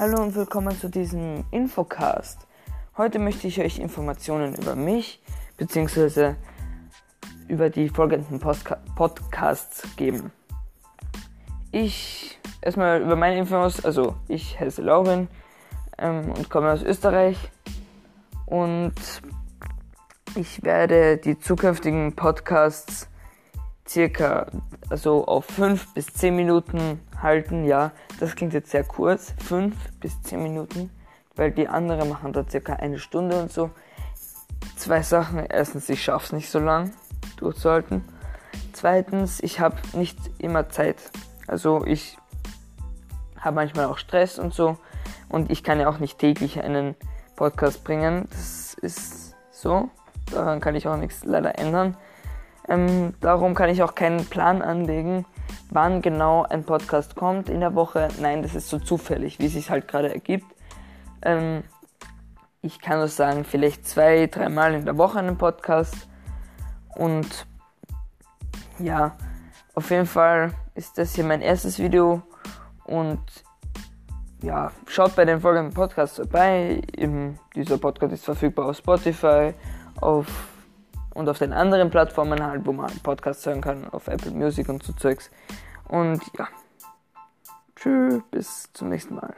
Hallo und willkommen zu diesem Infocast. Heute möchte ich euch Informationen über mich bzw. über die folgenden Postka Podcasts geben. Ich erstmal über meine Infos, also ich heiße Laurin ähm, und komme aus Österreich und ich werde die zukünftigen Podcasts circa also auf 5 bis 10 Minuten halten. Ja, das klingt jetzt sehr kurz, 5 bis 10 Minuten, weil die anderen machen da circa eine Stunde und so. Zwei Sachen. Erstens, ich schaffe es nicht so lang durchzuhalten. Zweitens, ich habe nicht immer Zeit. Also ich habe manchmal auch Stress und so. Und ich kann ja auch nicht täglich einen Podcast bringen. Das ist so. Daran kann ich auch nichts leider ändern. Ähm, darum kann ich auch keinen Plan anlegen, wann genau ein Podcast kommt in der Woche. Nein, das ist so zufällig, wie es sich halt gerade ergibt. Ähm, ich kann nur sagen, vielleicht zwei, dreimal in der Woche einen Podcast. Und ja, auf jeden Fall ist das hier mein erstes Video. Und ja, schaut bei den folgenden Podcasts vorbei. Dieser Podcast ist verfügbar auf Spotify, auf und auf den anderen Plattformen halt, wo man Podcasts hören kann, auf Apple Music und so Zeugs. Und ja, tschüss, bis zum nächsten Mal.